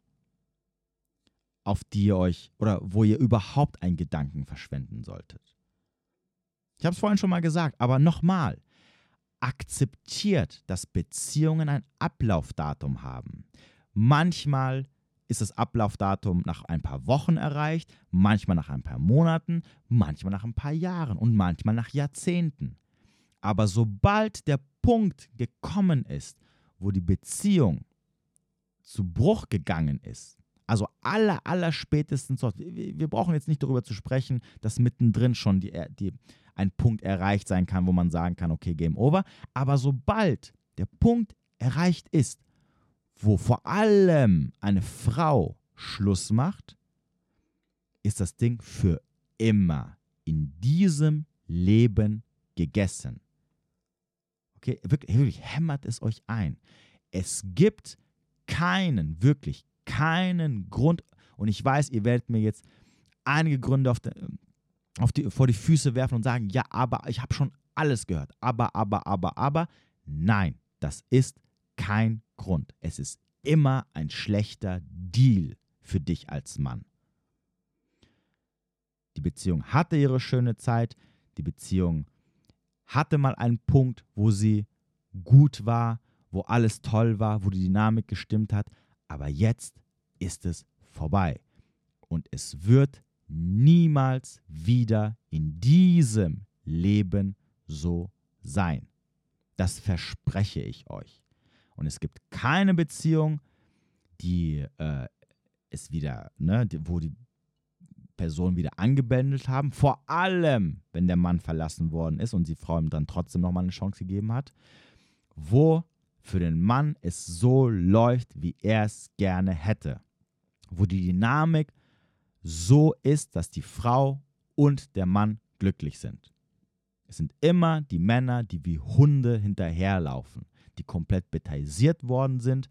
auf die ihr euch oder wo ihr überhaupt einen Gedanken verschwenden solltet. Ich habe es vorhin schon mal gesagt, aber nochmal, akzeptiert, dass Beziehungen ein Ablaufdatum haben. Manchmal ist das Ablaufdatum nach ein paar Wochen erreicht, manchmal nach ein paar Monaten, manchmal nach ein paar Jahren und manchmal nach Jahrzehnten. Aber sobald der Punkt gekommen ist, wo die Beziehung zu Bruch gegangen ist, also aller, aller spätestens, wir, brauchen jetzt nicht darüber zu sprechen, dass mittendrin schon die, die, ein Punkt erreicht sein kann, wo man sagen kann, okay, Game Over. Aber sobald der Punkt erreicht ist, wo vor allem eine Frau Schluss macht, ist das Ding für immer in diesem Leben gegessen. Okay, wirklich, wirklich hämmert es euch ein. Es gibt keinen, wirklich keinen Grund, und ich weiß, ihr werdet mir jetzt einige Gründe auf die, auf die, vor die Füße werfen und sagen, ja, aber ich habe schon alles gehört. Aber, aber, aber, aber. Nein, das ist kein Grund. Es ist immer ein schlechter Deal für dich als Mann. Die Beziehung hatte ihre schöne Zeit, die Beziehung hatte mal einen Punkt, wo sie gut war, wo alles toll war, wo die Dynamik gestimmt hat, aber jetzt ist es vorbei. Und es wird niemals wieder in diesem Leben so sein. Das verspreche ich euch. Und es gibt keine Beziehung, die äh, es wieder, ne, wo die Person wieder angebändelt haben. Vor allem, wenn der Mann verlassen worden ist und die Frau ihm dann trotzdem nochmal eine Chance gegeben hat. Wo für den Mann es so läuft, wie er es gerne hätte. Wo die Dynamik so ist, dass die Frau und der Mann glücklich sind. Es sind immer die Männer, die wie Hunde hinterherlaufen, die komplett betaisiert worden sind,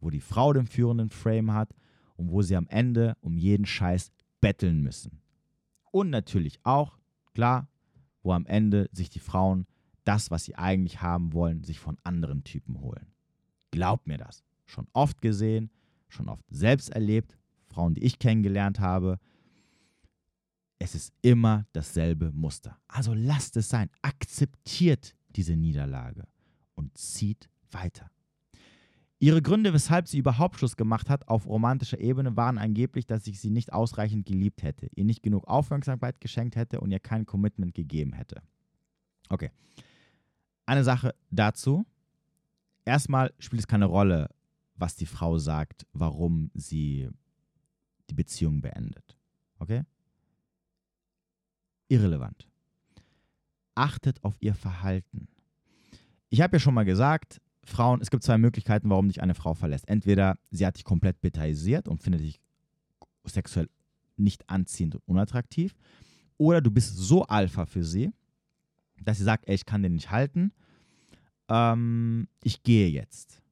wo die Frau den führenden Frame hat und wo sie am Ende um jeden Scheiß betteln müssen. Und natürlich auch, klar, wo am Ende sich die Frauen das, was sie eigentlich haben wollen, sich von anderen Typen holen. Glaubt mir das. Schon oft gesehen, schon oft selbst erlebt, Frauen, die ich kennengelernt habe. Es ist immer dasselbe Muster. Also lasst es sein. Akzeptiert diese Niederlage und zieht weiter. Ihre Gründe, weshalb sie überhaupt Schluss gemacht hat auf romantischer Ebene, waren angeblich, dass ich sie nicht ausreichend geliebt hätte, ihr nicht genug Aufmerksamkeit geschenkt hätte und ihr kein Commitment gegeben hätte. Okay. Eine Sache dazu. Erstmal spielt es keine Rolle, was die Frau sagt, warum sie die Beziehung beendet. Okay? Irrelevant. Achtet auf ihr Verhalten. Ich habe ja schon mal gesagt, Frauen, es gibt zwei Möglichkeiten, warum dich eine Frau verlässt. Entweder sie hat dich komplett betaisiert und findet dich sexuell nicht anziehend und unattraktiv, oder du bist so Alpha für sie, dass sie sagt, ey, ich kann den nicht halten, ähm, ich gehe jetzt.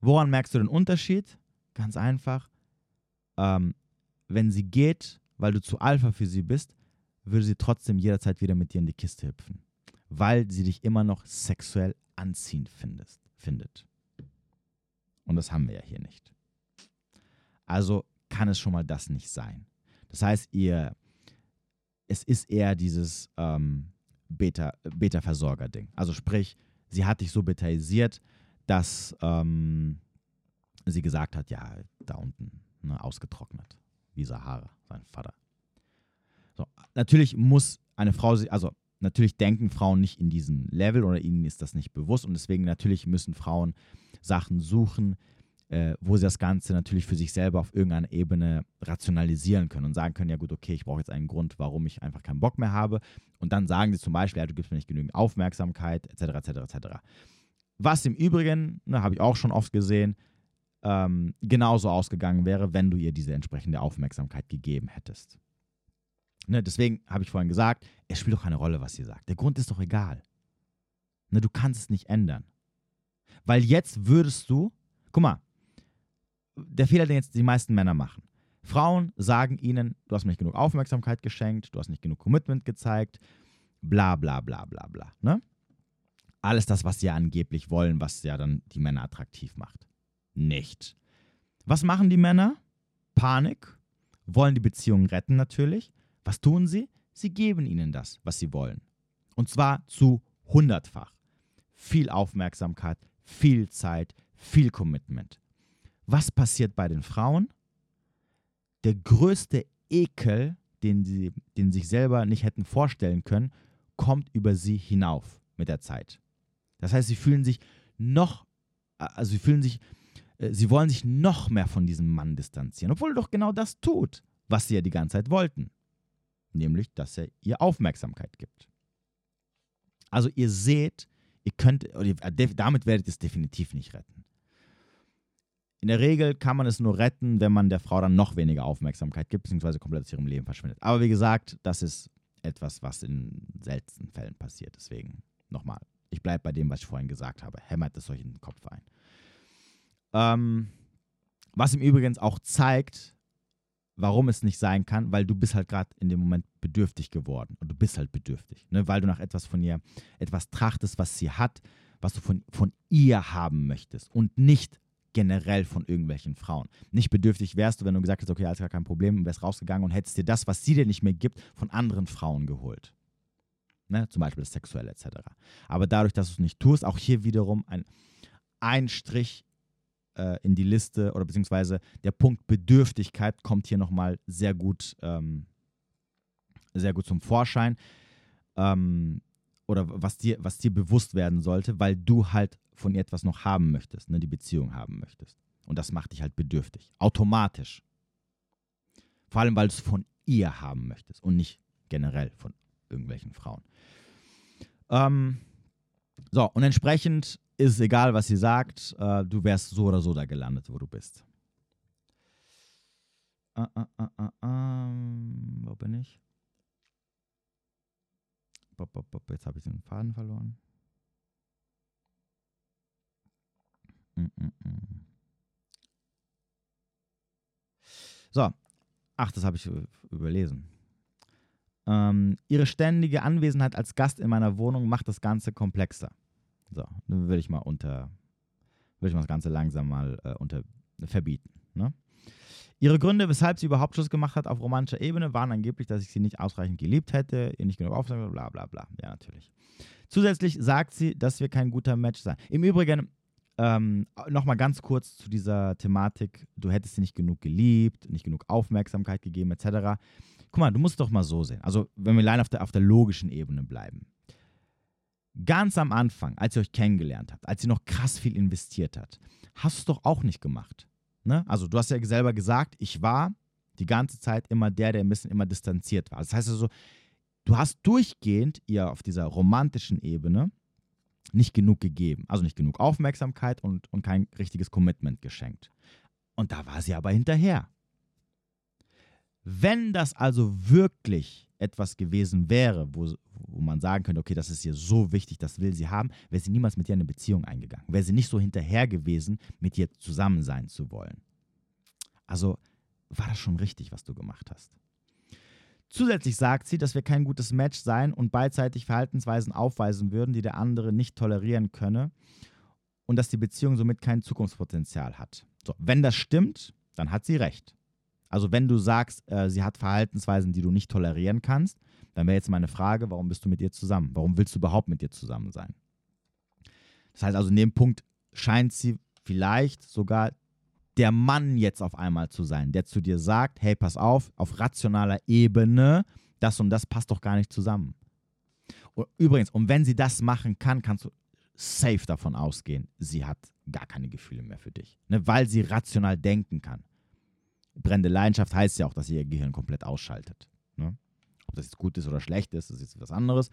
Woran merkst du den Unterschied? Ganz einfach, ähm, wenn sie geht, weil du zu Alpha für sie bist, würde sie trotzdem jederzeit wieder mit dir in die Kiste hüpfen, weil sie dich immer noch sexuell anziehend findest, findet. Und das haben wir ja hier nicht. Also kann es schon mal das nicht sein. Das heißt, ihr, es ist eher dieses ähm, Beta-Versorger-Ding. Beta also sprich, sie hat dich so betaisiert, dass ähm, sie gesagt hat, ja, da unten ne, ausgetrocknet, wie Sahara, sein Vater. So, natürlich muss eine Frau, also natürlich denken Frauen nicht in diesem Level oder ihnen ist das nicht bewusst und deswegen natürlich müssen Frauen Sachen suchen, äh, wo sie das Ganze natürlich für sich selber auf irgendeiner Ebene rationalisieren können und sagen können, ja gut, okay, ich brauche jetzt einen Grund, warum ich einfach keinen Bock mehr habe. Und dann sagen sie zum Beispiel, ja, du gibst mir nicht genügend Aufmerksamkeit, etc., etc., etc. Was im Übrigen, ne, habe ich auch schon oft gesehen, ähm, genauso ausgegangen wäre, wenn du ihr diese entsprechende Aufmerksamkeit gegeben hättest. Ne, deswegen habe ich vorhin gesagt, es spielt doch keine Rolle, was sie sagt. Der Grund ist doch egal. Ne, du kannst es nicht ändern. Weil jetzt würdest du, guck mal, der Fehler, den jetzt die meisten Männer machen. Frauen sagen ihnen, du hast mir nicht genug Aufmerksamkeit geschenkt, du hast nicht genug Commitment gezeigt, bla bla bla bla bla. Ne? Alles das, was sie ja angeblich wollen, was ja dann die Männer attraktiv macht nicht. Was machen die Männer? Panik, wollen die Beziehung retten natürlich. Was tun sie? Sie geben ihnen das, was sie wollen. Und zwar zu hundertfach. Viel Aufmerksamkeit, viel Zeit, viel Commitment. Was passiert bei den Frauen? Der größte Ekel, den sie den sich selber nicht hätten vorstellen können, kommt über sie hinauf mit der Zeit. Das heißt, sie fühlen sich noch, also sie fühlen sich äh, sie wollen sich noch mehr von diesem Mann distanzieren, obwohl er doch genau das tut, was sie ja die ganze Zeit wollten. Nämlich, dass er ihr Aufmerksamkeit gibt. Also ihr seht, ihr könnt, damit werdet ihr es definitiv nicht retten. In der Regel kann man es nur retten, wenn man der Frau dann noch weniger Aufmerksamkeit gibt, beziehungsweise komplett aus ihrem Leben verschwindet. Aber wie gesagt, das ist etwas, was in seltenen Fällen passiert. Deswegen nochmal, ich bleibe bei dem, was ich vorhin gesagt habe. Hämmert es euch in den Kopf ein. Ähm, was im Übrigen auch zeigt, warum es nicht sein kann, weil du bist halt gerade in dem Moment bedürftig geworden. Und du bist halt bedürftig, ne? weil du nach etwas von ihr, etwas trachtest, was sie hat, was du von, von ihr haben möchtest und nicht generell von irgendwelchen Frauen. Nicht bedürftig wärst du, wenn du gesagt hättest, okay, alles gar kein Problem, wärst rausgegangen und hättest dir das, was sie dir nicht mehr gibt, von anderen Frauen geholt. Ne? Zum Beispiel das Sexuelle etc. Aber dadurch, dass du es nicht tust, auch hier wiederum ein, ein Strich äh, in die Liste oder beziehungsweise der Punkt Bedürftigkeit kommt hier nochmal sehr gut, ähm, sehr gut zum Vorschein. Ähm, oder was dir, was dir bewusst werden sollte, weil du halt von ihr etwas noch haben möchtest, ne, die Beziehung haben möchtest. Und das macht dich halt bedürftig. Automatisch. Vor allem, weil du es von ihr haben möchtest und nicht generell von irgendwelchen Frauen. Ähm, so, und entsprechend ist es egal, was sie sagt, äh, du wärst so oder so da gelandet, wo du bist. Uh, wo bin ich? Jetzt habe ich den Faden verloren. Mm, mm, mm. So, ach, das habe ich überlesen. Ähm, ihre ständige Anwesenheit als Gast in meiner Wohnung macht das Ganze komplexer. So, dann würde ich mal unter, würde ich mal das Ganze langsam mal äh, unter verbieten. Ne? Ihre Gründe, weshalb sie überhaupt Schluss gemacht hat auf romantischer Ebene, waren angeblich, dass ich sie nicht ausreichend geliebt hätte, ihr nicht genug Aufmerksamkeit, bla bla bla. Ja, natürlich. Zusätzlich sagt sie, dass wir kein guter Match seien. Im Übrigen, ähm, Nochmal ganz kurz zu dieser Thematik, du hättest sie nicht genug geliebt, nicht genug Aufmerksamkeit gegeben, etc. Guck mal, du musst doch mal so sehen. Also, wenn wir allein auf der, auf der logischen Ebene bleiben. Ganz am Anfang, als ihr euch kennengelernt habt, als sie noch krass viel investiert hat, hast du es doch auch nicht gemacht. Ne? Also, du hast ja selber gesagt, ich war die ganze Zeit immer der, der ein bisschen immer distanziert war. Das heißt also, du hast durchgehend ihr auf dieser romantischen Ebene nicht genug gegeben. Also nicht genug Aufmerksamkeit und, und kein richtiges Commitment geschenkt. Und da war sie aber hinterher. Wenn das also wirklich etwas gewesen wäre, wo, wo man sagen könnte, okay, das ist ihr so wichtig, das will sie haben, wäre sie niemals mit in eine Beziehung eingegangen. Wäre sie nicht so hinterher gewesen, mit ihr zusammen sein zu wollen. Also war das schon richtig, was du gemacht hast. Zusätzlich sagt sie, dass wir kein gutes Match seien und beidseitig Verhaltensweisen aufweisen würden, die der andere nicht tolerieren könne und dass die Beziehung somit kein Zukunftspotenzial hat. So, wenn das stimmt, dann hat sie recht. Also wenn du sagst, äh, sie hat Verhaltensweisen, die du nicht tolerieren kannst, dann wäre jetzt meine Frage, warum bist du mit ihr zusammen? Warum willst du überhaupt mit ihr zusammen sein? Das heißt also, in dem Punkt scheint sie vielleicht sogar der Mann jetzt auf einmal zu sein, der zu dir sagt, hey, pass auf, auf rationaler Ebene, das und das passt doch gar nicht zusammen. Und übrigens, und wenn sie das machen kann, kannst du safe davon ausgehen, sie hat gar keine Gefühle mehr für dich, ne, weil sie rational denken kann. Brennende Leidenschaft heißt ja auch, dass sie ihr Gehirn komplett ausschaltet. Ne? Ob das jetzt gut ist oder schlecht ist, das ist jetzt was anderes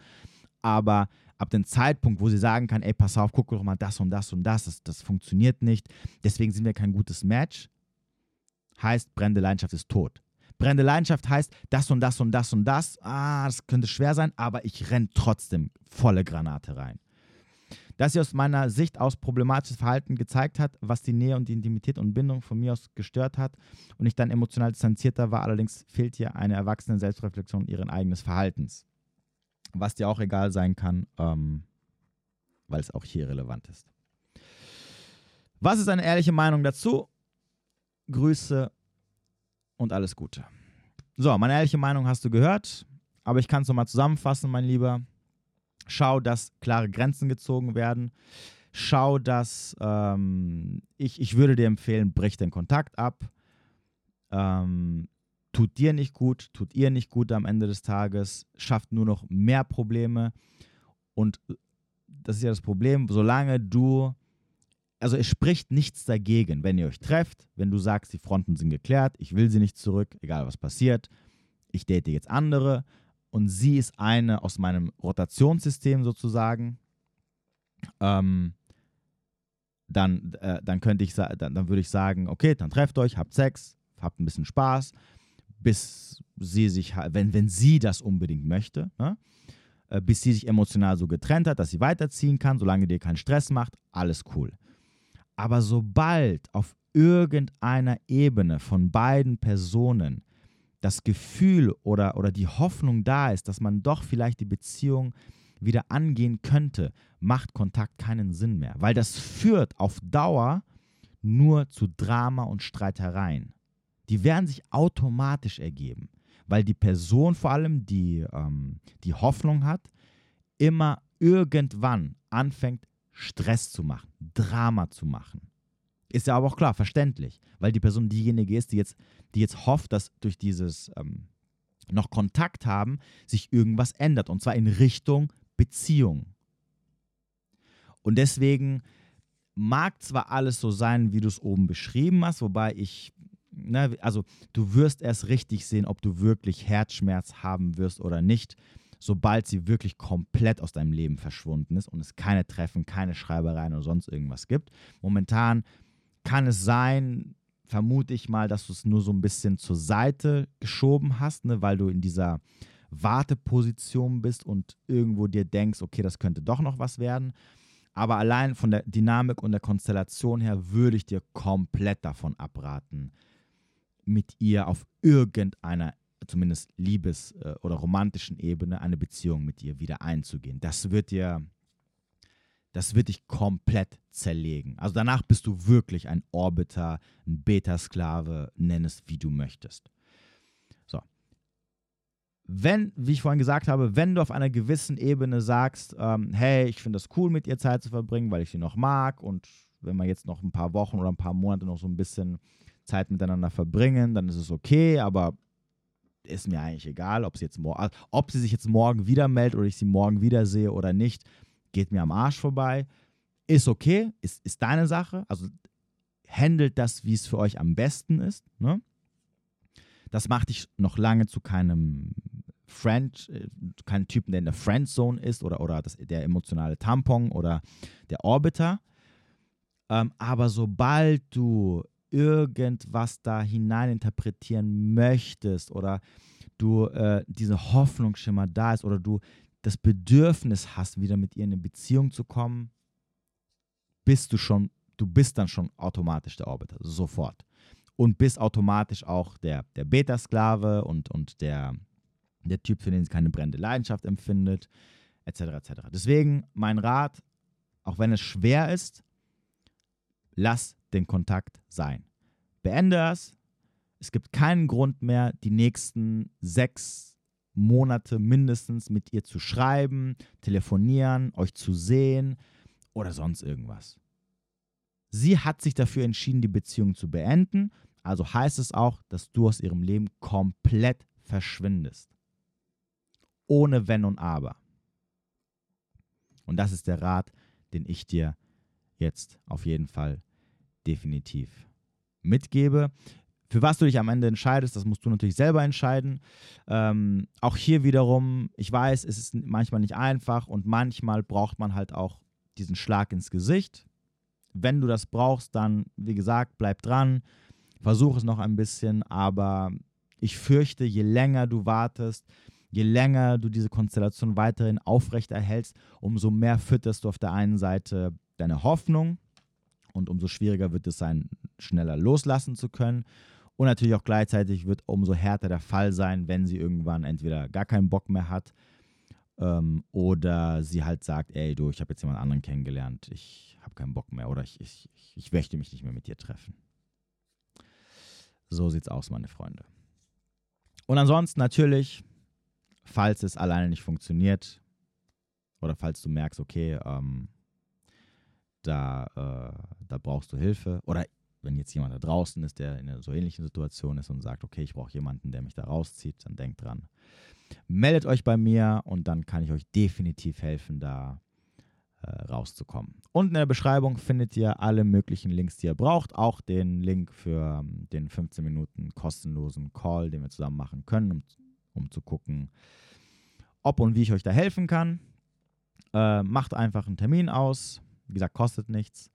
aber ab dem Zeitpunkt, wo sie sagen kann, ey, pass auf, guck doch mal das und das und das, das, das funktioniert nicht, deswegen sind wir kein gutes Match, heißt, brennende Leidenschaft ist tot. Brennende Leidenschaft heißt, das und das und das und das, ah, das könnte schwer sein, aber ich renne trotzdem volle Granate rein. Dass sie aus meiner Sicht aus problematisches Verhalten gezeigt hat, was die Nähe und die Intimität und Bindung von mir aus gestört hat und ich dann emotional distanzierter war, allerdings fehlt hier eine erwachsene Selbstreflexion ihren eigenes Verhaltens was dir auch egal sein kann, ähm, weil es auch hier relevant ist. Was ist eine ehrliche Meinung dazu? Grüße und alles Gute. So, meine ehrliche Meinung hast du gehört, aber ich kann es nochmal zusammenfassen, mein Lieber. Schau, dass klare Grenzen gezogen werden. Schau, dass ähm, ich, ich würde dir empfehlen, brich den Kontakt ab. Ähm, tut dir nicht gut, tut ihr nicht gut am Ende des Tages, schafft nur noch mehr Probleme. Und das ist ja das Problem, solange du, also es spricht nichts dagegen, wenn ihr euch trefft, wenn du sagst, die Fronten sind geklärt, ich will sie nicht zurück, egal was passiert, ich date jetzt andere und sie ist eine aus meinem Rotationssystem sozusagen, ähm, dann, äh, dann könnte ich dann, dann würde ich sagen, okay, dann trefft euch, habt Sex, habt ein bisschen Spaß, bis sie sich, wenn, wenn sie das unbedingt möchte, ne? Äh, bis sie sich emotional so getrennt hat, dass sie weiterziehen kann, solange dir keinen Stress macht, alles cool. Aber sobald auf irgendeiner Ebene von beiden Personen das Gefühl oder, oder die Hoffnung da ist, dass man doch vielleicht die Beziehung wieder angehen könnte, macht Kontakt keinen Sinn mehr, weil das führt auf Dauer nur zu Drama und Streitereien die werden sich automatisch ergeben, weil die Person vor allem, die ähm, die Hoffnung hat, immer irgendwann anfängt, Stress zu machen, Drama zu machen. Ist ja aber auch klar, verständlich, weil die Person diejenige ist, die jetzt, die jetzt hofft, dass durch dieses ähm, noch Kontakt haben sich irgendwas ändert und zwar in Richtung Beziehung. Und deswegen mag zwar alles so sein, wie du es oben beschrieben hast, wobei ich, ne, also du wirst erst richtig sehen, ob du wirklich Herzschmerz haben wirst oder nicht, sobald sie wirklich komplett aus deinem Leben verschwunden ist und es keine Treffen, keine Schreibereien oder sonst irgendwas gibt. Momentan kann es sein, vermute ich mal, dass du es nur so ein bisschen zur Seite geschoben hast, ne, weil du in dieser Warteposition bist und irgendwo dir denkst, okay, das könnte doch noch was werden. Aber allein von der Dynamik und der Konstellation her würde ich dir komplett davon abraten, mit ihr auf irgendeiner, zumindest Liebes- äh, oder romantischen Ebene, eine Beziehung mit ihr wieder einzugehen. Das wird dir, das wird dich komplett zerlegen. Also danach bist du wirklich ein Orbiter, ein Beta-Sklave, nenn es wie du möchtest. Wenn, wie ich vorhin gesagt habe, wenn du auf einer gewissen Ebene sagst, ähm, hey, ich finde das cool, mit ihr Zeit zu verbringen, weil ich sie noch mag und wenn wir jetzt noch ein paar Wochen oder ein paar Monate noch so ein bisschen Zeit miteinander verbringen, dann ist es okay, aber ist mir eigentlich egal, ob sie, jetzt ob sie sich jetzt morgen wieder meldet oder ich sie morgen wiedersehe oder nicht, geht mir am Arsch vorbei. Ist okay, ist, ist deine Sache. Also handelt das, wie es für euch am besten ist. Ne? Das macht dich noch lange zu keinem Friend, äh, kein Typen, der in der Friendzone ist oder, oder das, der emotionale Tampon oder der Orbiter. Ähm, aber sobald du irgendwas da hineininterpretieren möchtest oder du äh, diese Hoffnungsschimmer da ist oder du das Bedürfnis hast, wieder mit ihr in eine Beziehung zu kommen, bist du schon, du bist dann schon automatisch der Orbiter, sofort. Und bist automatisch auch der, der Beta-Sklave und, und der, der Typ, für den sie keine brennende Leidenschaft empfindet, etc. etc. Deswegen mein Rat, auch wenn es schwer ist, lass den Kontakt sein. Beende es. Es gibt keinen Grund mehr, die nächsten sechs Monate mindestens mit ihr zu schreiben, telefonieren, euch zu sehen oder sonst irgendwas. Sie hat sich dafür entschieden, die Beziehung zu beenden. Also heißt es auch, dass du aus ihrem Leben komplett verschwindest ohne Wenn und Aber. Und das ist der Rat, den ich dir jetzt auf jeden Fall definitiv mitgebe. Für was du dich am Ende entscheidest, das musst du natürlich selber entscheiden. Ähm, auch hier wiederum, ich weiß, es ist manchmal nicht einfach und manchmal braucht man halt auch diesen Schlag ins Gesicht. Wenn du das brauchst, dann, wie gesagt, bleib dran, versuch es noch ein bisschen, aber ich fürchte, je länger du wartest, je länger du diese Konstellation weiterhin aufrechterhältst, umso mehr fütterst du auf der einen Seite deine Hoffnung und umso schwieriger wird es sein, schneller loslassen zu können. Und natürlich auch gleichzeitig wird umso härter der Fall sein, wenn sie irgendwann entweder gar keinen Bock mehr hat ähm, oder sie halt sagt, ey du, ich habe jetzt jemand anderen kennengelernt, ich habe keinen Bock mehr oder ich, ich, ich möchte mich nicht mehr mit dir treffen. So sieht's aus, meine Freunde. Und ansonsten natürlich falls es alleine nicht funktioniert oder falls du merkst, okay, ähm, da, äh, da brauchst du Hilfe oder wenn jetzt jemand da draußen ist, der in einer so ähnlichen Situation ist und sagt, okay, ich brauche jemanden, der mich da rauszieht, dann denkt dran. Meldet euch bei mir und dann kann ich euch definitiv helfen, da äh, rauszukommen. Unten in der Beschreibung findet ihr alle möglichen Links, die ihr braucht. Auch den Link für ähm, den 15 Minuten kostenlosen Call, den wir zusammen machen können, um um zu gucken, ob und wie ich euch da helfen kann. Äh, macht einfach einen Termin aus. Wie gesagt, kostet nichts.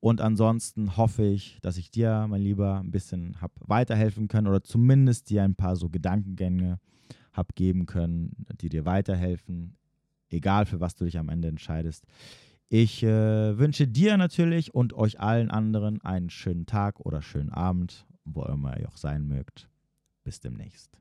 Und ansonsten hoffe ich, dass ich dir, mein Lieber, ein bisschen habe weiterhelfen können oder zumindest dir ein paar so Gedankengänge habe geben können, die dir weiterhelfen, egal für was du dich am Ende entscheidest. Ich äh, wünsche dir natürlich und euch allen anderen einen schönen Tag oder schönen Abend, wo immer ihr auch sein mögt. Bis demnächst.